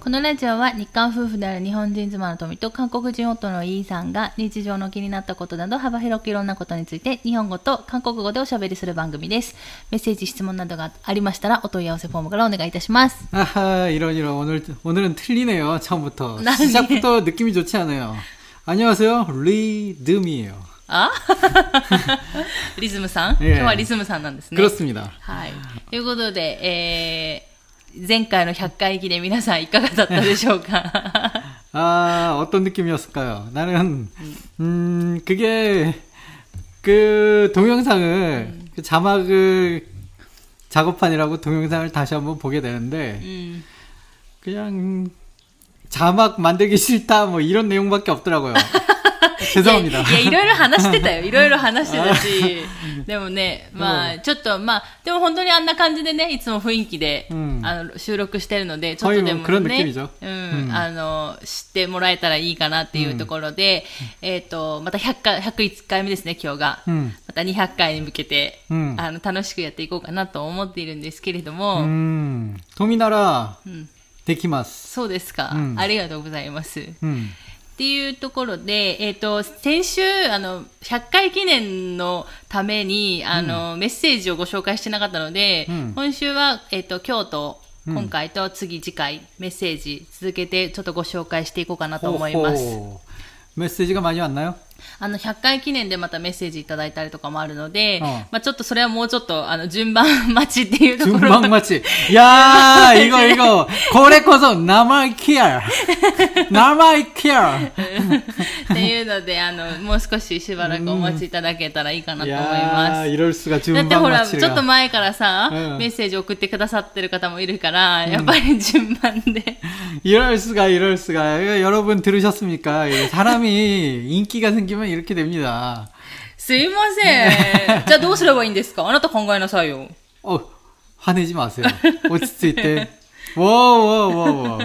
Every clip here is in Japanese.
このラジオは日韓夫婦である日本人妻の富と韓国人夫のイーさんが日常の気になったことなど幅広くいろんなことについて日本語と韓国語でおしゃべりする番組です。メッセージ、質問などがありましたらお問い合わせフォームからお願いいたします。 아하, 이런, 이런. 오늘, 오늘은 틀리네요. 처음부터. 나는- 시작부터 느낌이 좋지 않아요. 안녕하세요. 리듬이에요. あリズムさん、ええ今日はリズムさんなんですね。 그렇습니다. はい。ということで、えー、 前回の100回記念皆さんいかがだったでしょうか 아, 어떤 느낌이었을까요? 나는, 음, 그게, 그 동영상을, 그 자막을 작업판이라고 동영상을 다시 한번 보게 되는데, うん。 그냥 자막 만들기 싫다, 뭐 이런 내용밖에 없더라고요. いやいろいろ話してたよいろいろ話してたしでもねまあちょっとまあでも本当にあんな感じでねいつも雰囲気で、あの収録してるのでちょっとでもねうん、あの知ってもらえたらいいかなっていうところで、えっ、とまた100回101回目ですね今日が、また200回に向けて、あの楽しくやっていこうかなと思っているんですけれども富なら、できますそうですか、ありがとうございます、っていうところで、えっ、ー、と、先週、あの、100回記念のために、あの、うん、メッセージをご紹介してなかったので、うん、今週は、えっ、ー、と、京都、う、今回と次次回、メッセージ続けて、ちょっとご紹介していこうかなと思います。ほうほうメッセージが間に合わんなよ。あの、100回記念でまたメッセージいただいたりとかもあるので、うんまあちょっとそれはもうちょっと、あの、順番待ちっていうところ 준방 맞지? 야, 이거, 이거. 고래 거서 남아이 키알. 남아이 키알. っていうので、あの、もう少ししばらくお待ちいただけたらいいかなと思います。 야, 이럴 수가 だって 준방 ほら、ちょっと 맞지가. 前からさ、うんメッセージ送ってくださってる方もいるから、やっぱり順番で。 이럴 수가, 이럴 수가. 이거 여러분 들으셨습니까? 이게 사람이 인기가 생기면 이렇게 됩니다. すいません。じゃあどうすればいいんですかあなた考えなさいよ。 어, 화내지 마세요. 오치트이때. 워워워워.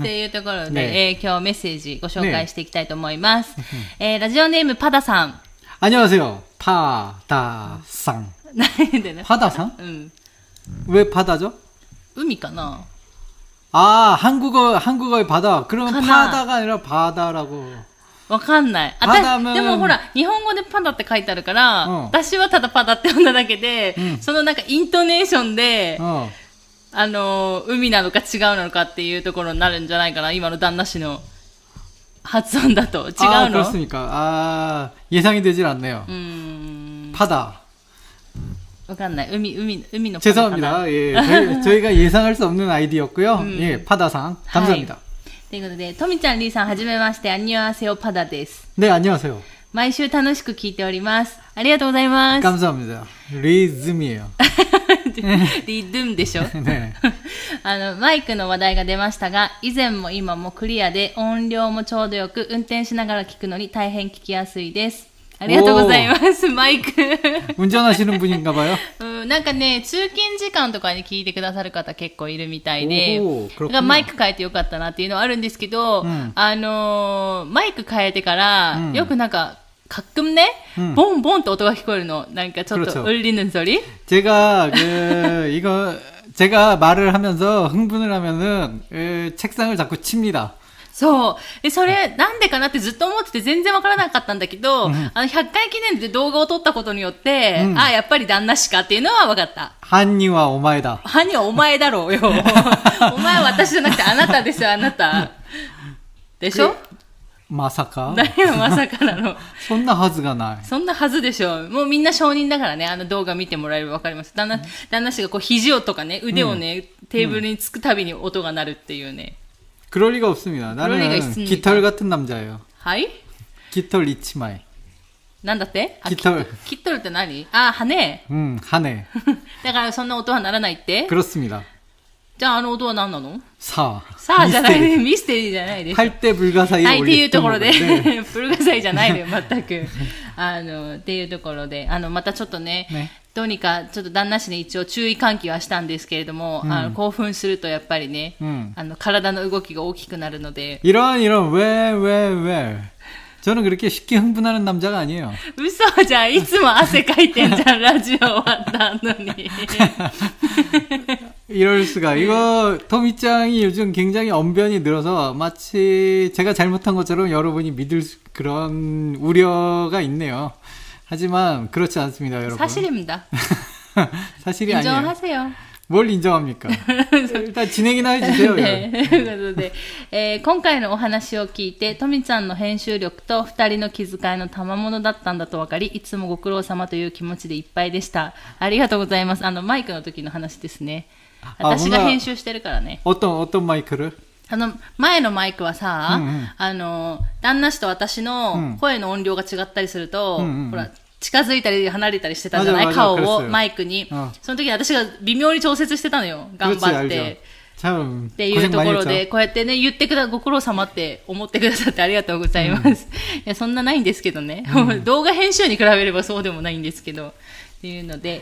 っていうところで、ねえー今日メッセージご紹介していきたいと思います。えーラジオネームパダさん。 안녕하세요. 파다상. なんでね。 파다상? うん。 왜 바다죠? 海かな 아, 한국어, 한국어의 바다. 그러면 하나. 파다가 아니라 바다라고. わかんない。あでもほら、日本語でパダって書いてあるから、うん、私はただパダって呼んだだけで、うん、そのなんかイントネーションで、うん、あの、海なのか違うのかっていうところになるんじゃないかな、今の旦那氏の発音だと。違うの？あ、그렇습니 까。 ああ、예상이되질않네 요。 うん。パダ。わかんない。海、海、海のパダ。죄송합니 다。 え。저희が예상할수없는아이디였고 요。 예、 파다 상。 감사합니 다。 はいということでとみちゃんりーさんはじめましてアンニュアセオパダです 네, 안녕하세요. 毎週楽しく聞いておりますありがとうございます 감사합니다. 리즘이에요. リドゥンでしょ 네. あの、マイクの話題が出ましたが、以前も今もクリアで音量もちょうどよく、運転しながら聞くのに大変聞きやすいです。 ありがとうございます、マイク。 운전하시는 분인가 봐요. うん、なんかね、通勤時間とかに聞いてくださる方結構いるみたいで、おーだからマイク変えてよかったなっていうのはあるんですけど、うんあのーマイク変えてから、うんよくなんか、가끔ね、うんボンボンって音が聞こえるの。なんかちょっ 그렇죠 と、ウリヌンソリ 제가 그 이거 제가 말을 하면서 흥분을 하면은 그 책상을 자꾸 칩니다. そう。で、それ、なんでかなってずっと思ってて全然わからなかったんだけど、うん、あの、100回記念で動画を撮ったことによって、うん、ああ、やっぱり旦那しかっていうのはわかった。犯人はお前だ。犯人はお前だろうよ。お前は私じゃなくてあなたですよ、あなた。でしょ？まさか？誰がまさかなの？そんなはずがない。そんなはずでしょう。もうみんな証人だからね、あの動画見てもらえればわかります。旦那、ん、旦那氏がこう肘をとかね、腕をね、うん、テーブルにつくたびに音が鳴るっていうね。 그럴 리가 없습니다. 그럴 리가 나는 있습니까? 깃털 같은 남자예요. はい 깃털 이치마이. なんだってあキットルキットルって何あ、羽 음, 하네. だからそんな音はならないって 그렇습니다. じゃああの音は何なの 사. さあじゃない 미스테리. ね。ミステリーじゃないです。 할때 불가사의에 はい、っていうところで 올렸던 건데. 、プルガサイじゃないのよ、全く。あの、っていうところで、あの、またちょっとね、ねどうにか、ちょっと旦那氏に一応注意喚起はしたんですけれども、うんあの、興奮するとやっぱりね、うんあの、体の動きが大きくなるので、 이런 이런 왜 왜 왜. 저는 그렇게 쉽게 흥분하는 남자가 아니에요. 嘘じゃん、いつも汗かいてんじゃん、ラジオ終わったのに。 이럴 수가. 이거 토미짱이 요즘 굉장히 언변이 늘어서 마치 제가 잘못한 것처럼 여러분이 믿을 수- 그런 우려가 있네요. 하지만 그렇지 않습니다, 여러분. 사실입니다. 사실이 아니에요. 인정하세요. 뭘 인정합니까? 일단 진행이나 해주세요. ね、ということで、えー今回のお話を聞いて、とみちゃんの編集力と二人の気遣いの賜物だったんだと分かり、いつもご苦労様という気持ちでいっぱいでした。ありがとうございます。あの、マイクの時の話ですね。私が編集してるからね。 어떤 어떤 마이크를? あの、前のマイクはさ、うんうんあの、旦那氏と私うのん声の音量が違ったりすると、うんうんうんほら、 近づいたり離れたりしてたんじゃない？顔をマイクに。その時に私が微妙に調節してたのよ。頑張って。っていうところで、こうやってね、言ってくだ、ご苦労様って思ってくださってありがとうございます。いや、そんなないんですけどね。動画編集に比べればそうでもないんですけど。っていうので、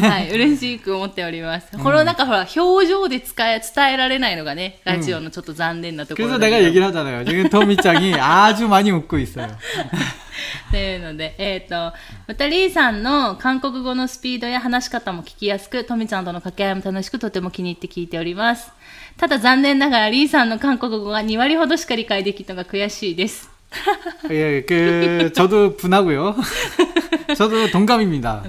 はい、嬉しく思っております。これをなんかほら、表情で使え、伝えられないのがね、ラジオのちょっと残念なところ 그래서 だけ 내가 ど 얘기를 하잖아요. 지금 토미짱이 아주 많이 웃고 있어요. というので、えっ、と、またリーさんの韓国語のスピードや話し方も聞きやすく、トミちゃんとの掛け合いも楽しく、とても気に入って聞いております。ただ残念ながらリーさんの韓国語が2割ほどしか理解できるのが悔しいです。 예, 그 저도 분하고요. 저도 동감입니다.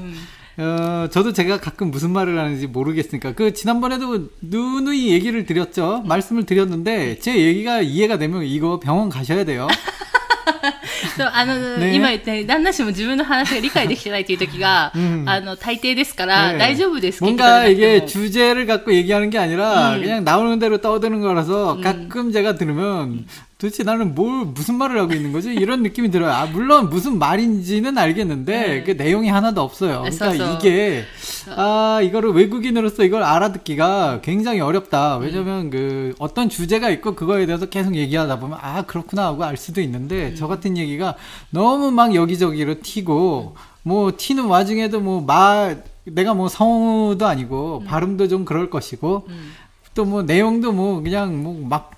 어, 저도 제가 가끔 무슨 말을 하는지 모르겠으니까 그 지난번에도 누누이 얘기를 드렸죠. 말씀을 드렸는데 제 얘기가 이해가 되면 이거 병원 가셔야 돼요. そうあの、ね今言ったように、旦那氏も自分の話が理解できてないという時が、うんあの、大抵ですから、 네. 大丈夫です。 뭔가 聞き取れな 이게 くても 주제를 갖고 얘기하는 게 아니라 음. 그냥 나오는 대로 떠드는 거라서 가끔 제가 들으면 도대체 나는 뭘 무슨 말을 하고 있는 거지 이런 느낌이 들어요. 아 물론 무슨 말인지는 알겠는데 네. 그 내용이 하나도 없어요. 그러니까 있어서. 이게 아 이거를 외국인으로서 이걸 알아듣기가 굉장히 어렵다. 왜냐면 그 어떤 주제가 있고 그거에 대해서 계속 얘기하다 보면 아 그렇구나 하고 알 수도 있는데 저 같은 얘기가 너무 막 여기저기로 튀고 뭐 튀는 와중에도 뭐말 내가 뭐 성우도 아니고 발음도 좀 그럴 것이고 음. 또뭐 내용도 뭐 그냥 뭐막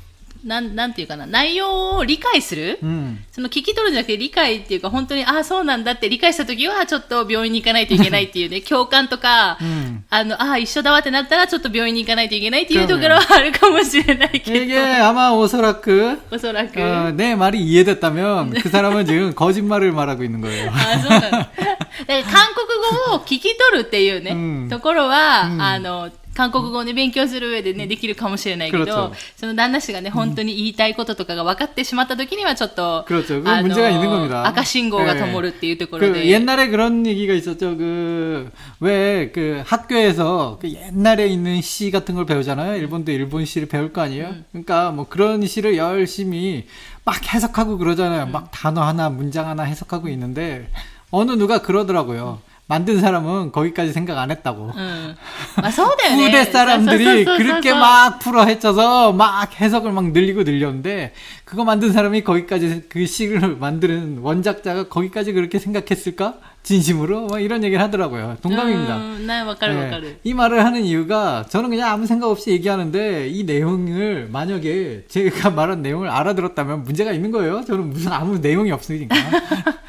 なん、なんていうかな、内容を理解する、 음. その聞き取るんじゃなくて理解っていうか、本当に、ああ、そうなんだって理解したときは、ちょっと病院に行かないといけないっていうね、共感とか、 음. あの、ああ、一緒だわってなったら、ちょっと病院に行かないといけないっていうところはあるかもしれないけ 이게 ど、 아마 오서라크 おそらく。 어, 내 말이 이해됐다면 그 사람은 지금 거짓말을 말하고 있는 거예요. あ、そうなの。だから韓国語を聞き取るっていうね、うんところは、うんあの、 韓国語をね、勉強する上でね、できるかもしれないけ 그렇 ど 죠 、その旦那氏がね、本当に言いたいこととかが分かってしまった時には、ちょっと、 그렇죠. 그 문제가 있는 겁니다. 赤信号が灯るっていうところ 그 で。 옛날에 그런 얘기가 있었죠. 그, 왜, 그 학교에서 그 옛날에 있는 시 같은 걸 배우잖아요. 일본도 일본 시를 배울 거 아니에요? 그러니까 뭐 그런 시를 열심히 막 해석하고 그러잖아요. 막 단어 하나, 문장 하나 해석하고 있는데 어느 누가 그러더라고요. 만든 사람은 거기까지 생각 안 했다고. 응. 아, 후대 사람들이 그렇게 막 풀어 헤쳐서 막 해석을 막 늘리고 늘렸는데 그거 만든 사람이 거기까지 그 시를 만드는 원작자가 거기까지 그렇게 생각했을까? 진심으로 막 이런 얘기를 하더라고요. 동감입니다. 음, 네, 막가르 네. 막가르. 이 말을 하는 이유가 저는 그냥 아무 생각 없이 얘기하는데 이 내용을 만약에 제가 말한 내용을 알아들었다면 문제가 있는 거예요. 저는 무슨 아무 내용이 없으니까.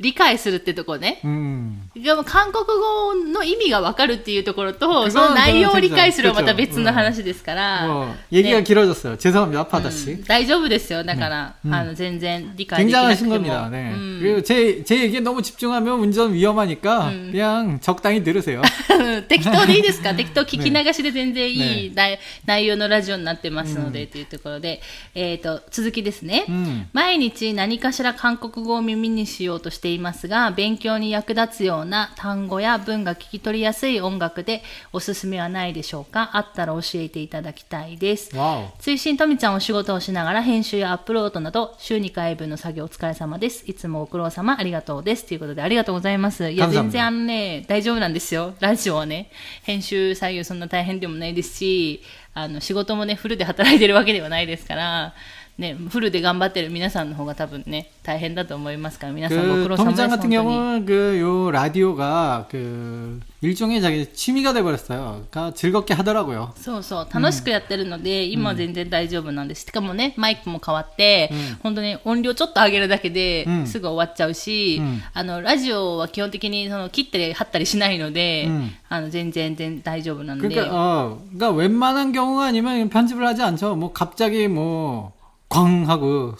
理解するってとこね。 음. でも韓国語の意味がわかるっていうところと、 그건 その内容を理解するはまた 그렇죠 別の話ですから、 뭐 얘기가 ね 길어졌어요. 죄송합니다, う 파다 씨. ん大丈夫ですよ。だから、うんあの、全然理解できなくて 굉장하신 も。 겁니다. 네. うん 그리고 제, 제 얘기에 너무 집중하면 운전 위험하니까 음. 그냥 적당히 들으세요. 適当でいいですか適当聞き流しで全然いいね内,、内容のラジオになってますので、というところで、えっ、と、続きですね。 음. 毎日何かしら韓国語を耳にしようとして いますが、勉強に役立つような単語や文が聞き取りやすい音楽でおすすめはないでしょうか？あったら教えていただきたいです。追伸とみちゃんお仕事をしながら編集やアップロードなど週2回分の作業お疲れ様です。いつもご苦労様ありがとうです。ということでありがとうございます。いや、全然あのね、大丈夫なんですよ。ラジオはね、編集作業そんな大変でもないですし、あの、仕事もね、フルで働いてるわけではないですから、ね、フルで頑張ってる皆さんの方が多分ね、大変だと思いますから、皆さんご苦 그 労様です。 토미짱 本 같은 当に 경우는 그 요 라디오가 그 일종의 자기 취미가 돼 버렸어요. 그러니까 즐겁게 하더라고요. そうそう、楽しくやってるので、今は全然大丈夫なんです。しかもね、マイクも変わって、本当に音量ちょっと上げるだけでうんすぐ終わっちゃうし、うんあの、ラジオは基本的にその切ったり貼ったりしないので、うんあの、全然全然大丈夫なので。 그러니까 어, 그러니까 웬만한 경우가 아니면 편집을 하지 않죠. 뭐 갑자기 뭐 꽝 하고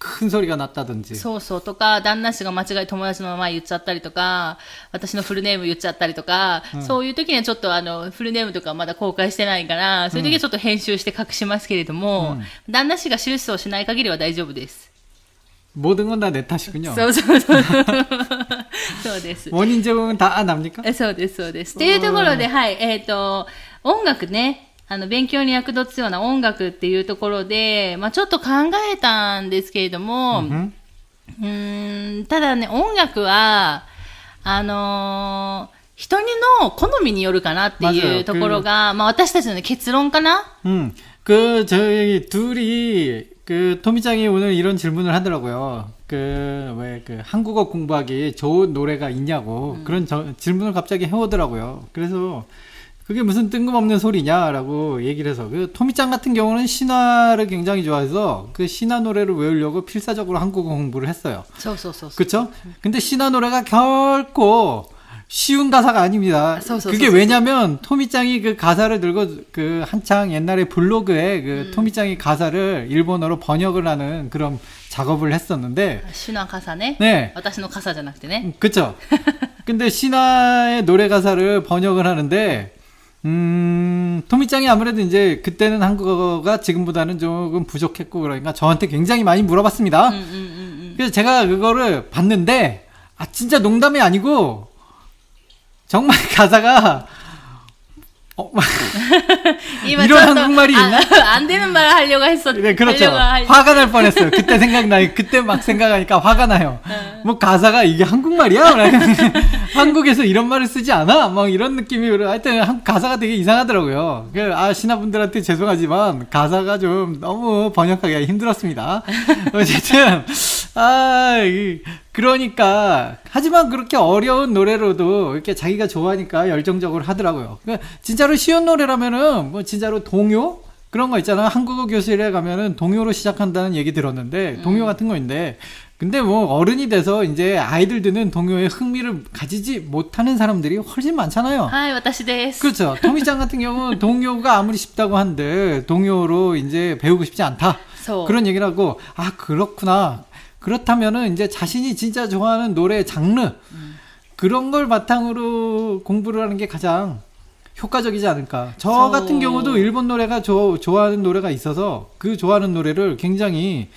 큰 소리가 났다든지. そうそうとか、旦那氏が間違い友達の名前言っちゃったりとか、私のフルネーム言っちゃったりとか、そういう時にはちょっとあの、フルネームとかまだ公開してないから、そういう時はちょっと編集して隠しますけれども、旦那氏が収集をしない限りは大丈夫です。 모든 건 다 내 탓이군요. そうそうそう。そうです。 원인 제공은 다 납니까? えそうです、そうです。っていうところで、はい、えっ、と、音楽ね、 あの、勉強に役立つような音楽っていうところで、まあちょっと考えたんですけれども、 음. うーん、ただね、音楽は、あのー人にの好みによるかなってい 맞아요 うところが、まあ私たちの、ね、結論かな 음, 그, 저희 둘이, 그, 토미짱이 오늘 이런 질문을 하더라고요. 그, 왜, 그, 한국어 공부하기 좋은 노래가 있냐고, 그런 저- 질문을 갑자기 해오더라고요. 그래서, 그게 무슨 뜬금없는 소리냐라고 얘기를 해서, 그, 토미짱 같은 경우는 신화를 굉장히 좋아해서, 그 신화 노래를 외우려고 필사적으로 한국어 공부를 했어요. そうそうそうそう。 그쵸? 근데 신화 노래가 결코 쉬운 가사가 아닙니다. 서, 서, 그게 서, 서. 왜냐면 토미짱이 그 가사를 들고 그 한창 옛날에 블로그에 그 토미짱이 가사를 일본어로 번역을 하는 그런 작업을 했었는데 シュナ傘ね。 네. 私の傘じゃなくてね。 그쵸? 근데 신화의 노래 가사를 번역을 하는데 음, 토미짱이 아무래도 이제 그때는 한국어가 지금보다는 조금 부족했고 그러니까 저한테 굉장히 많이 물어봤습니다. 음, 음, 음, 음. 그래서 제가 그거를 봤는데, 아, 진짜 농담이 아니고, 정말 가사가 어, 이런 한국말이 아, 있나? 안 되는 말을 하려고 했었. 네, 그렇죠. 하려고 화가 날 뻔했어요. 그때 생각나요. 그때 막 생각하니까 화가 나요. 어. 뭐 가사가 이게 한국말이야? 한국에서 이런 말을 쓰지 않아? 막 이런 느낌이 하여튼 가사가 되게 이상하더라고요. 그 아 신하분들한테 죄송하지만 가사가 좀 너무 번역하기가 힘들었습니다. 어쨌든. 아, 그러니까. 하지만 그렇게 어려운 노래로도 이렇게 자기가 좋아하니까 열정적으로 하더라고요. 그러니까 진짜로 쉬운 노래라면은 뭐 진짜로 동요? 그런 거 있잖아요. 한국어 교실에 가면은 동요로 시작한다는 얘기 들었는데, 음. 동요 같은 거인데, 근데 뭐 어른이 돼서 이제 아이들 드는 동요에 흥미를 가지지 못하는 사람들이 훨씬 많잖아요. 아, 와타시데스. 그렇죠. 토미짱 같은 경우는 동요가 아무리 쉽다고 한들 동요로 이제 배우고 싶지 않다. 그런 얘기를 하고 아 그렇구나 그렇다면은 이제 자신이 진짜 좋아하는 노래 장르, 그런 걸 바탕으로 공부를 하는 게 가장 효과적이지 않을까. 저 저- 같은 경우도 일본 노래가 저, 좋아하는 노래가 있어서 그 좋아하는 노래를 굉장히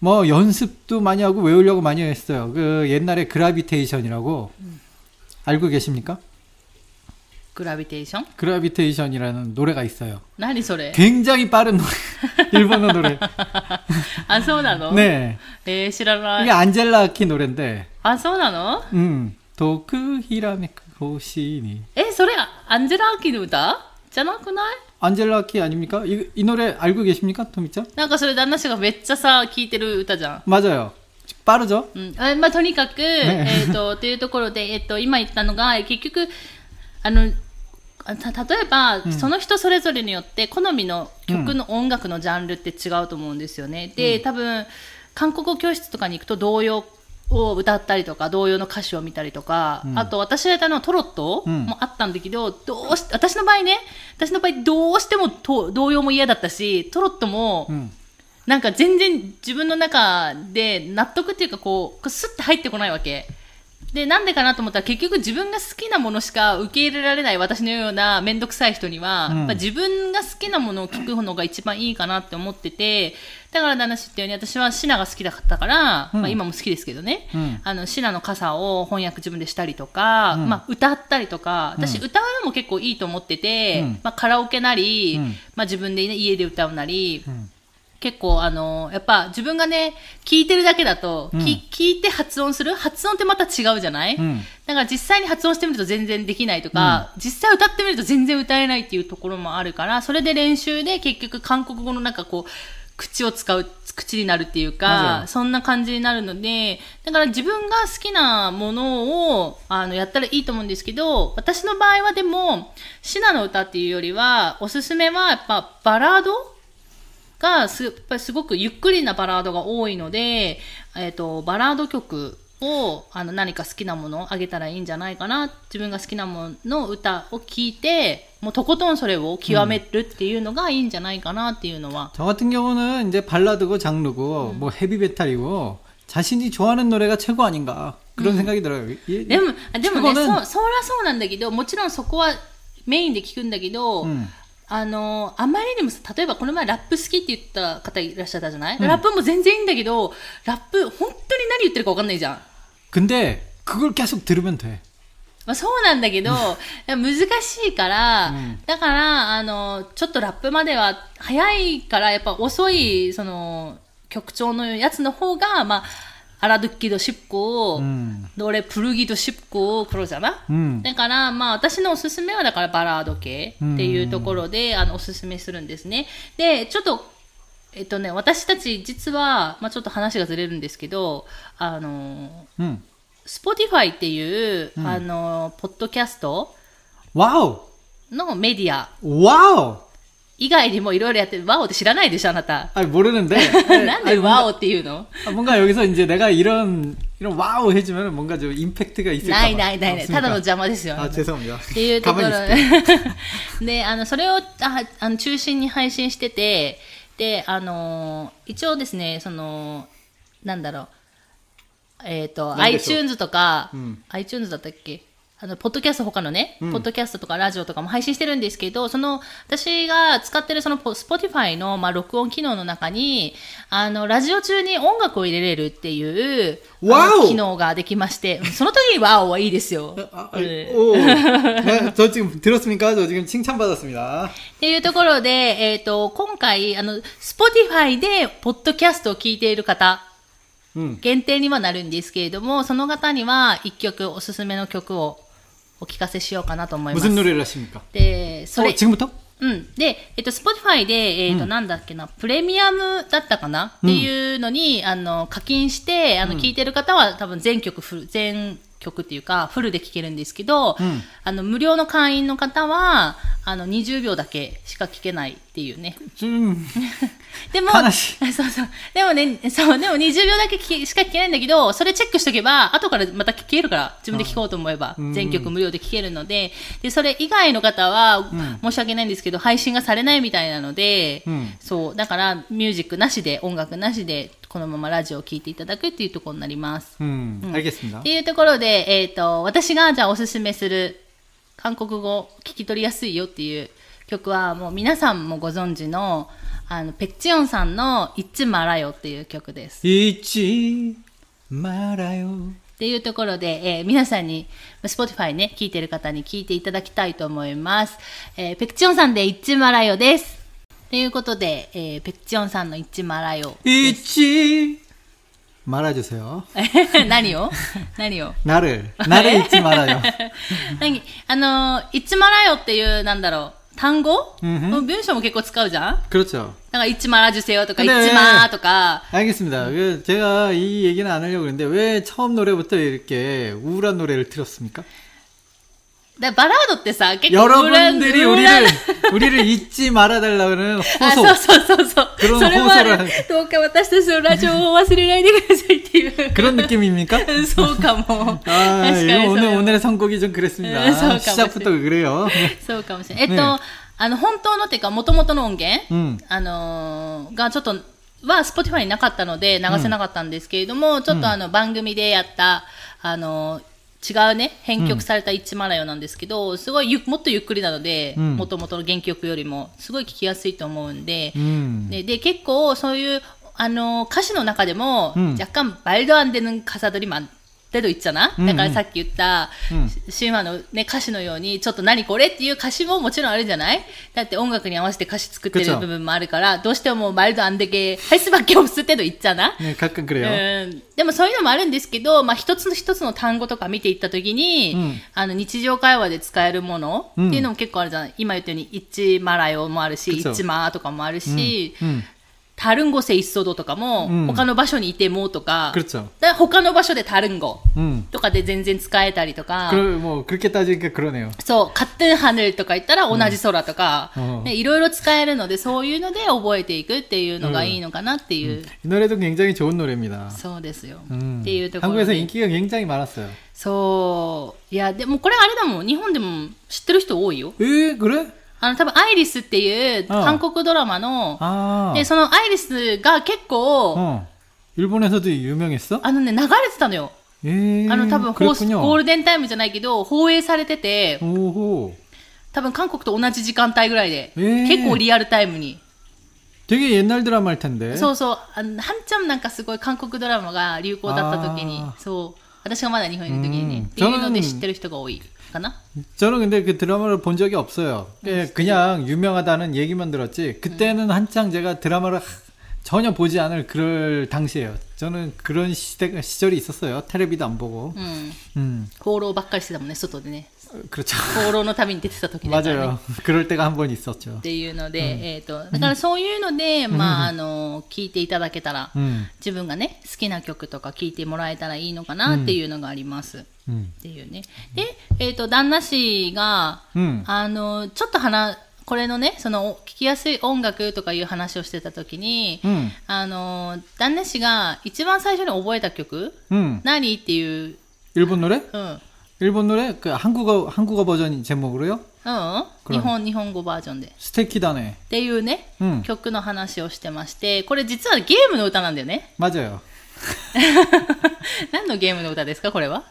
뭐 연습도 많이 하고 외우려고 많이 했어요. 그 옛날에 그라비테이션이라고 알고 계십니까? グラビテーション 그라비테이션이라는 노래가 있어요. 何それ 굉장히 빠른 노래. 일본어 노래. あ、そうなの 네. えー、知らな 이게 い。 안젤라 아키 노래인데, あ、そうなの 음, 도크 히라메크 호시니. え、それ、アンジェラ・アキの歌じゃなくない 안젤라 아키 아닙니까? 이, 이 노래 알고 계십니까, 토미짱? なんかそれ旦那氏がめっちゃさ、聴いてる歌じゃん。 맞아요. 빠르죠? うん。あまあ、とにかく、えっ、と、というところで、えっ、と、今言ったのが、結局、 あの、あた例えば、その人それぞれによって好みの曲の音楽のジャンルって違うと思うんですよね。で、多分、韓国語教室とかに行くと童謡を歌ったりとか、童謡の歌詞を見たりとか、あと私がやったのはトロットうんもあったんだけど、どうし私の場合ね、私の場合どうしてもと童謡も嫌だったし、トロットも、 음. なんか全然自分の中で納得っていうかこう、スッて入ってこないわけ。で、なんでかなと思ったら結局自分が好きなものしか受け入れられない私のようなめんどくさい人には、うん。やっぱ自分が好きなものを聞くのが一番いいかなって思ってて、だから旦那知ったように私はシナが好きだったから、うん。まあ今も好きですけどね、うん。あの、シナの傘を翻訳自分でしたりとか、うん。まあ歌ったりとか、私うん。歌うのも結構いいと思ってて、うん。まあカラオケなり、うん。まあ自分で、ね、家で歌うなり、うん結構あのやっぱ自分がね聞いてるだけだと、うん、聞いて発音する？発音ってまた違うじゃない、うん、だから実際に発音してみると全然できないとか、うん、実際歌ってみると全然歌えないっていうところもあるからそれで練習で結局韓国語のなんかこう口を使う口になるっていうかそんな感じになるのでだから自分が好きなものをあのやったらいいと思うんですけど私の場合はでもシナの歌っていうよりはおすすめはやっぱバラードがす、やっぱりすごくゆっくりなバラードが多いので、えっ、と、バラード曲を、あの、何か好きなものをあげたらいいんじゃないかな。自分が好きなものの歌を聴いて、もうとことんそれを極めるっていうのがいいんじゃないかなっていうのは。 저 같은 경우는 이제 발라드고 장르고 뭐 헤비메탈이고 자신이 좋아하는 노래가 최고 아닌가 그런 생각이 들어요. 이- でも、あでもね、 최고는 そう、そりゃそうなんだけど、もちろんそこはメインで聞くんだけど、 음. あの、あまりにもさ、例えばこの前ラップ好きって言った方いらっしゃったじゃない、ラップも全然いいんだけど、ラップ本当に何言ってるか分かんないじゃん。 근데 그걸 계속 들으면 돼. まあ、そうなんだけど、難しいから、うんだから、あの、ちょっとラップまでは早いから、やっぱ遅い、その、曲調のやつの方が、まあ、 알아듣기도쉽고、 음. 노래부르기도쉽고、그러잖아 음. だから、まあ、私のおすすめは、だからバラード系っていうところで、あの、おすすめするんですね。で、ちょっと、えっとね、私たち実は、まあ、ちょっと話がずれるんですけど、あの、 음. Spotify っていう、うんあの、ポッドキャスト 와우. のメディア 와우. 以外にもいろいろやってる、ワオって知らないでしょ、あなた。 아니 모르는데 なんで 아니, ワ 뭔가, オっていうの 아, 뭔가 여기서 이제 내가 이런 이런 와우 해주면 뭔가 좀 임팩트가 있을까 ない 봐. ないないない。ただの邪魔ですよ。 아 죄송합니다. っていうところ 가만히 있을게요. で、あの、それを、ああの、中心に配信してて、で、あの、一応ですね、その、なんだろう、えっ、と、なんでしょう iTunes とか、うん iTunes だったっけ あの、ポッドキャスト他のね、うんポッドキャストとかラジオとかも配信してるんですけど、その、私が使ってるそのポ、Spotify の、まあ、録音機能の中に、あの、ラジオ中に音楽を入れれるっていう、あのわお機能ができまして、その時にワオはいいですよ。 아, うん 아니, 오, 네, 저 지금 들었습니까? 저 지금 칭찬 받았습니다. っていうところで、えっ、と、今回、あの、Spotify で、ポッドキャストを聞いている方、 음. 限定にはなるんですけれども、その方には、一曲、おすすめの曲を お聞かせしようかなと思います。 무슨 노래를 하십니까? で、そ 어, れ、 지금부터? うん。で、えっと、Spotify で、えっと、なんだっけな、プレミアムだったかなっていうのに、あの、課金して、あの、聞いてる方は多分全曲フル、全 曲っていうか、フルで聴けるんですけど、うん。あの、無料の会員の方は、あの、20秒だけしか聞けないっていうね。좀 でも、そうそう。でもね、そう、でも20秒だけしか聞けないんだけど、それチェックしとけば、後からまた聞けるから、自分で聞こうと思えば、うん。全曲無料で聞けるので、で、それ以外の方は、申し訳ないんですけど、配信がされないみたいなので、うん。そう、だから、ミュージックなしで、音楽なしで、このままラジオを聞いていただくっていうところになります。うん。うん、っていうところで、えっ、ー、と、私がじゃあおすすめする韓国語聞き取りやすいよっていう曲はもう皆さんもご存知の、あの、ペッチヨンさんのいちまらよっていう曲です。いちまらよ。っていうところで、えー、皆さんに、Spotify ね、聞いてる方に聞いていただきたいと思います。えー、ペッチヨンさんでいちまらよです。 ということで、えーペクチョンさんのいっちまらよ。 잊지 말아주세요. 何を何を 나를 나를 잊지 말아요. 何あのー、いっちまらよっていう、なんだろう、単語、うんふん文章も結構使うじゃん 그렇죠. だから、いっちまらじゅせよとか、いっ 근데 ちまーとか、 알겠습니다. 그 제가 이 얘기는 안 하려고 그랬는데 왜 처음 노래부터 이렇게 우울한 노래를 틀었습니까? 나 바라도때 사. 여러분들이 우리를 우리를 잊지 말아 달라는 호 소. 아, 서서서 서. 그런 호소 를. 도쿄 와타시타시 라디오忘れないでくださいっていう.그런 느낌입니 까? 소카 모. 아, 오늘 오늘의 선곡이 좀 그랬습니 다. 시작부터 그래 요. 소카모 시. 에또あの、本当のっていうか、元々の音源、うん、あのー、がちょっとは Spotify になかったので流せなかったんですけれども、うん、ちょっとあの、番組でやった、あのー、違うね、編曲された一マラヨなんですけど、すごいゆもっとゆっくりなので、うん。もともとの原曲よりも、すごい聴きやすいと思うんで、うん.でで結構そういうあの歌詞の中でも、うん。若干バイドアンデヌンカサドリマン出るいっちゃな、うんうん、だからさっき言った、シーマの、ね、歌詞のように、ちょっと何これっていう歌詞ももちろんあるじゃない？だって音楽に合わせて歌詞作ってる部分もあるから、どうしてもマイルドアンデケ、ハイスバッケをすってといっちゃな？ね、書くくれよ。でもそういうのもあるんですけど、まあ一つの一つの単語とか見ていったときに、うん、あの日常会話で使えるものっていうのも結構あるじゃない、うん、今言ったように、一マラヨもあるし、一マーとかもあるし、うん。タルンゴセイッソドとかも、うん他の場所にいてもとか、 그렇죠. で他の場所でタルンゴ 음. とかで全然使えたりとか、 그, 뭐, 그렇게 따지니까 그러네요. そう、カッテンハヌルとか言ったら同じ空とか、うんね、いろいろ使えるので、そういうので覚えていくっていうのがいいのかなっていう、 이 노래도 굉장히 좋은 노래입니다. そうですよ。 음. っていうところ 한국에서 で 인기가 굉장히 많았어요. そう。いや、でもこれあれだもん。日本でも知ってる人多いよ。 에, 그래? あの、多分アイリスっていうああ韓国ドラマの、 아. で、そのアイリスが結構、 어. 일본에서도 유명했어? あのね、流れてたのよ。 에. あの、多分放送、 그랬군요. ゴールデンタイムじゃないけど、放映されてて、 오호. 多分韓国と同じ時間帯ぐらいで、えー結構リアルタイムに。 되게 옛날 드라마일 텐데. そうそう、あの、한참なんかすごい韓国ドラマが流行だった時にあ、そう、私がまだ日本にいる時にね、うんっていうので 저는 知ってる人が多い かな。 저는 근데 그 드라마를 본 적이 없어요. 예, 그냥 유명하다는 얘기만 들었지. 그때는 한창 제가 드라마를 하- 전혀 보지 않을 그럴 당시예요. 저는 그런 시대, 시절이 있었어요. 텔레비도 안 보고. うん。 음, 放浪ばっかりしてたもんね、外でね。 어, 그렇죠. 放浪の旅に出てた時だからね。 맞아요. 그럴 때가 한 번 있었죠. っていうので、えっ、と、だからそういうので、まあ、あの、聞いていただけたら、 음, 自分がね、好きな曲とか聞いてもらえたらいいのかなっていうのがあります。 음, っていうね。で、えっ、と、旦那氏が、 음, あの、ちょっと話、これのね、その、聞きやすい音楽とかいう話をしてた時に、 음, あの、旦那氏が一番最初に覚えた曲 음. 何っていう、 일본 노래? うん。 일본 노래? 그 한국어 한국어 버전 제목으로요? うん日本、日本語バージョンで。 스테키다네. っていうね、 음, 曲の話をしてまして、これ実はゲームの歌なんだよね。 맞아요. 何のゲームの歌ですか、これは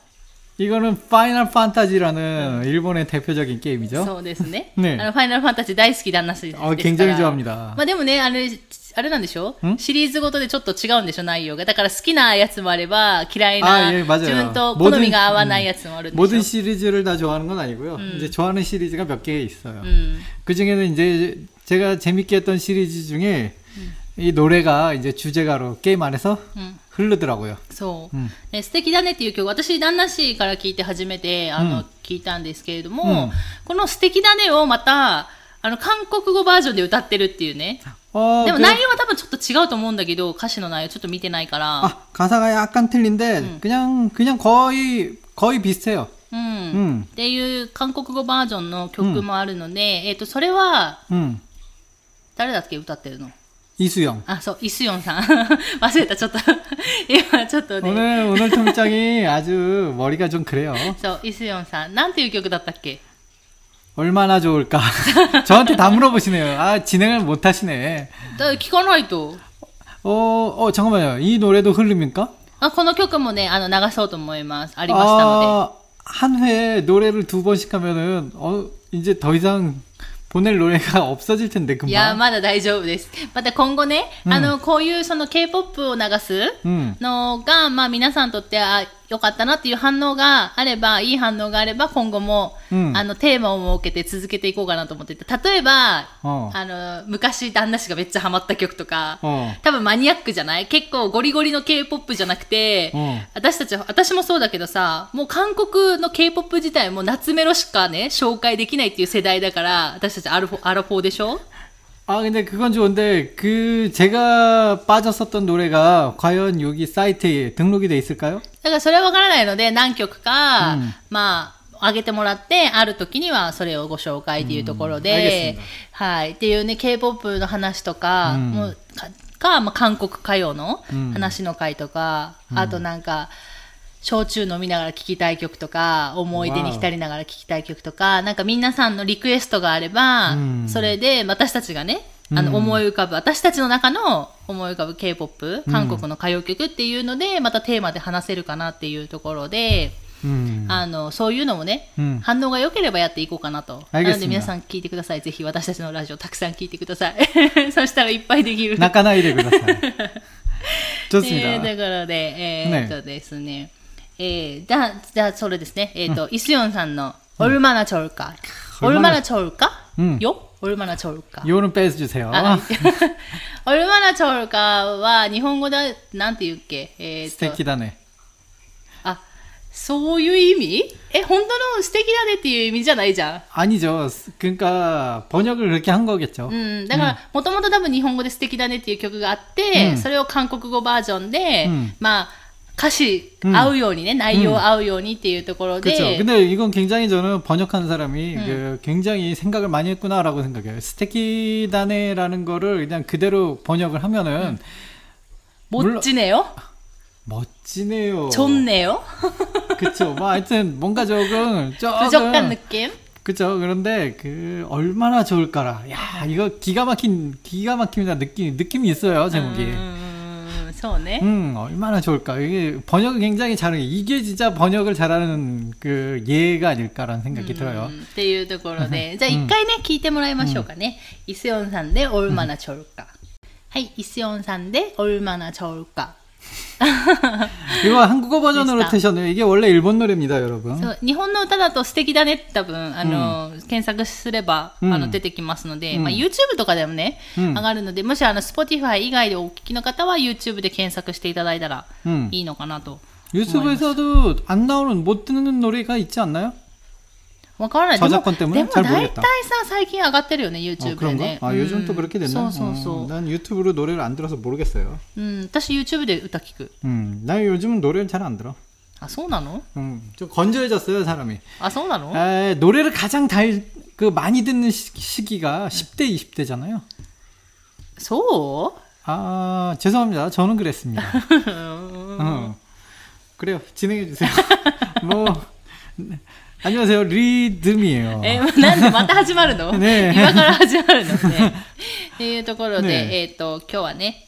이거는 파이널 판타지라는 일본의 대표적인 게임이죠. そうですね。ねあの、ファイナルファンタジー大好き旦那氏ですから。 아, 굉장히 좋아합니다. まあでもね、あれ、 あれなんでしょんシリーズごとでちょっと違うんでしょ内容が。だから好きなやつもあれば、嫌いな、あいえ맞아요 自分と好みが合わないやつもあるんでしょ 모든 시리즈를 다 좋아하는 건 아니고요. 이제 좋아하는 시리즈가 몇 개 있어요. うん。 그 중에는 이제 제가 재밌게 했던 시리즈 중에 이 노래가 이제 주제가로 게임 안에서 うん。 흐르더라고요. そう、うんね素敵だねっていう曲、私、旦那氏から聞いて初めて、あの、うん聞いたんですけれども、うんこの素敵だねをまた、あの、韓国語バージョンで歌ってるっていうね。 어, でも 그- 内容は多分ちょっと違うと思うんだけど、歌詞の内容ちょっと見てないから。 아, 가사가 약간 틀린데 그냥 그냥 거의 거의 비슷해요. うん。うんっていう韓国語バージョンの曲もあるので、えっ、と、それは、 음. 誰だっけ歌ってるの 이수영. あ、そう、イスヨンさん。忘れた、ちょっと。今、ちょっとね。 오늘 오늘 통장이 아주 머리가 좀 그래요. そう、イスヨンさん。なんていう曲だったっけ 얼마나 좋을까? 저한테 다 물어보시네요. 아 진행을 못 하시네. だ聞かないと。 어, 어 잠깐만요. 이 노래도 흐릅니까? あ、この曲もね、あの、流そうと思います。ありましたので。 아, 한 회에 노래를 두 번씩 하면은 어 이제 더 이상 보낼 노래가 없어질 텐데 いや、 금방. まだ大丈夫です。また今後ね、うんあの、こういうその K-POP を流す 음. のが、まあ皆さんにとって、あ、 良かったなっていう反応があれば、いい反応があれば、今後も、うんあの、テーマを設けて続けていこうかなと思ってて、例えば、 어. あの、昔旦那氏がめっちゃハマった曲とか、 어. 多分マニアックじゃない結構ゴリゴリの K-POP じゃなくて、うん私たちは、私もそうだけどさ、もう韓国の K-POP 自体も夏メロしかね、紹介できないっていう世代だから、私たちアルフォ、アラフォーでしょ 아 근데 그건 좋은데 그 제가 빠졌었던 노래가 과연 여기 사이트에 등록이 돼 있을까요? だからそれはわからないので、何曲か、うん。まあ、上げてもらって、ある時にはそれをご紹介っていうところで、はい。っていうね、K-POP の話とか、うん。もうかか、まあ、韓国歌謡のうん。話の回とか、あとなんか、焼酎飲みながら聴きたい曲とか、思い出に浸りながら聴きたい曲とか、なんか皆さんのリクエストがあれば、うん。それで私たちがね、あの、思い浮かぶ、私たちの中の思い浮かぶ K-POP、韓国の歌謡曲っていうので、またテーマで話せるかなっていうところで、うん、あのそういうのもね、うん、反応が良ければやっていこうかなと。なので皆さん聞いてください。ぜひ私たちのラジオたくさん聞いてください。そしたらいっぱいできる。泣かないでください。ところで、えー、っとですね、ね。えー、じゃじゃそれですね、えー、っと、うん、イスヨンさんのオルマナチョルカ、オルマナチョルカ、よ？ オルマナチョルカ。 요는 빼주세요. あオルマナチョルカは日本語でなんて言うっけえーっと 스테키다네. あ、そういう意味え、本当の素敵だねっていう意味じゃないじゃん。 아니죠. 그러니까 번역을 그렇게 한 거겠죠. うん、だから、もともと多分日本語で素敵だねっていう曲があって、うんそれを韓国語バージョンで、うんまあ、 歌詞うん合うようにね、内容合うようにっていうところで、 그렇죠. 근데 이건 굉장히 저는 번역한 사람이 그 굉장히 생각을 많이 했구나라고 생각해요. 스테키다네라는 거를 그냥 그대로 번역을 하면은 멋지네요? 멋지네요. 좋네요? 그쵸. 뭐 하여튼 뭔가 조금 부족한 조금 느낌? 그쵸. 그런데 그 얼마나 좋을까라. 야 이거 기가 막힌 기가 막힙니다. 느낌 느낌이 있어요 제목이. 음, そうね。 음, 얼마나 좋을까. 이게 번역을 굉장히 잘해. 이게 진짜 번역을 잘하는 그 예가 아닐까라는 생각이 들어요. うんっていうところで、じゃあ一回ね、聞いてもらいましょうかね。イスヨンさんでオルマナチョルカ。はい、イスヨンさんでオルマナチョルカ。 이거 한국어 버전으로 됐다. 트셨네요. 이게 원래 일본 노래입니다, 여러분. そう日本の歌だと素敵だねって多分、あの、検索すれば、うんあの、出てきますので、うんまあ YouTube とかでもね、うん上がるので、もしあの、Spotify 以外でお聞きの方は YouTube で検索していただいたら 음. いいのかなと。 유튜브에서도 안 나오는 못 듣는 노래가 있지 않나요? わからない。でも、 저작권 で 때문에 も 잘 大体 모르겠다. さ、最近上がってるよね、어, YouTube で 그런가? ね。 아, うん 요즘 또 그렇게 됐나? そうそうそう。 어, 난 유튜브로 노래를 안 들어서 모르겠어요. うん、私 YouTube で歌聞く。 음, 나 요즘은 노래를 잘 안 들어. あ、そうなの 음, 좀 건조해졌어요, 사람이. あ、そうなの 에, 노래를 가장 달, 그 많이 듣는 시, 시기가 10대, 20대잖아요. そ 아, 죄송합니다. 저는 그랬습니다. う 어. 그래요. 진행해 주세요. 뭐 始ますよ、リズミよ。えー、なんでまた始まるのね今から始まるのね。っていうところで、ね、えっ、ー、と、今日はね、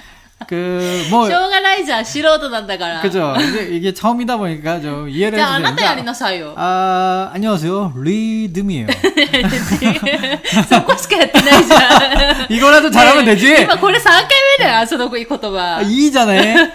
그뭐 しょうがないじゃん、素人なんだから。 그죠. 이게, 이게 처음이다 보니까 좀 이해를 じゃあ、あ 해주세요. なたやりなさいよ。 아, 안녕하세요. 리듬이에요. そこしかやってないじゃん。 이거라도 잘하면 ねえ 되지. 今これ3回目だよ、その言 아, 葉。 이잖아요.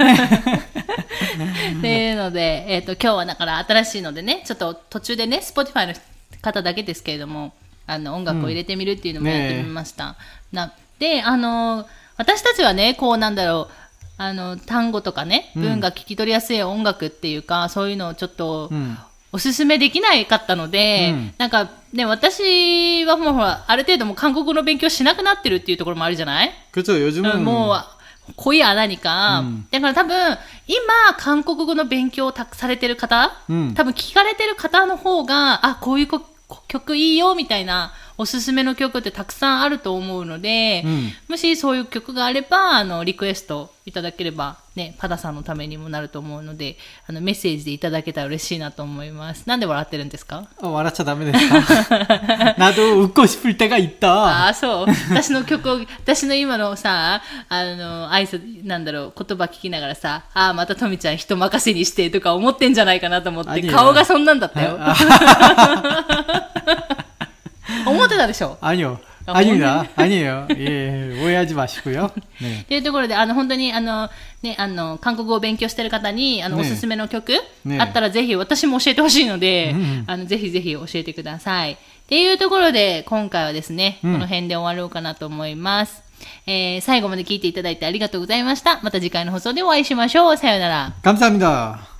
っていうので、えっ、と、今日はだから新しいのでね、ちょっと途中でね、Spotify の方だけですけれども、あの、音楽を入れてみるっていうのもうんやってみました。なで、あの、 私たちはね、こうなんだろう、あの、単語とかね、うん文が聞き取りやすい音楽っていうか、そういうのをちょっと、 음. おすすめできないかったので、うんなんかね、私はもうほら、ある程度もう韓国語の勉強しなくなってるっていうところもあるじゃない 그렇죠. 요즘은 もう、濃い穴にか、うんだから多分、今、韓国語の勉強をたくされてる方、うん多分聞かれてる方の方が、あ、こういうこ 曲いいよ、みたいな、おすすめの曲ってたくさんあると思うので、うん。もしそういう曲があれば、あの、リクエストいただければ、ね、パダさんのためにもなると思うので、あの、メッセージでいただけたら嬉しいなと思います。なんで笑ってるんですか？笑っちゃダメですか？など、うっこしぷりたがいった？ああ、そう。私の曲を、私の今のさ、あの、挨拶、なんだろう、言葉聞きながらさ、ああ、またとみちゃん人任せにしてとか思ってんじゃないかなと思って、顔がそんなんだったよ。思ってたでしょ？あるよ。 아, 아닙니다. 아니에요. 예, 오해하지 마시고요. 네. というところで、あの、本当に、あの、ね、あの、韓国語を勉強してる方に、あの、ねおすすめの曲、ねあったらぜひ、私も教えてほしいので、うんあの、ぜひぜひ教えてください。っていうところで、今回はですね、うんこの辺で終わろうかなと思います。えー、最後まで聞いていただいてありがとうございました。また次回の放送でお会いしましょう。さようなら。 감사합니다.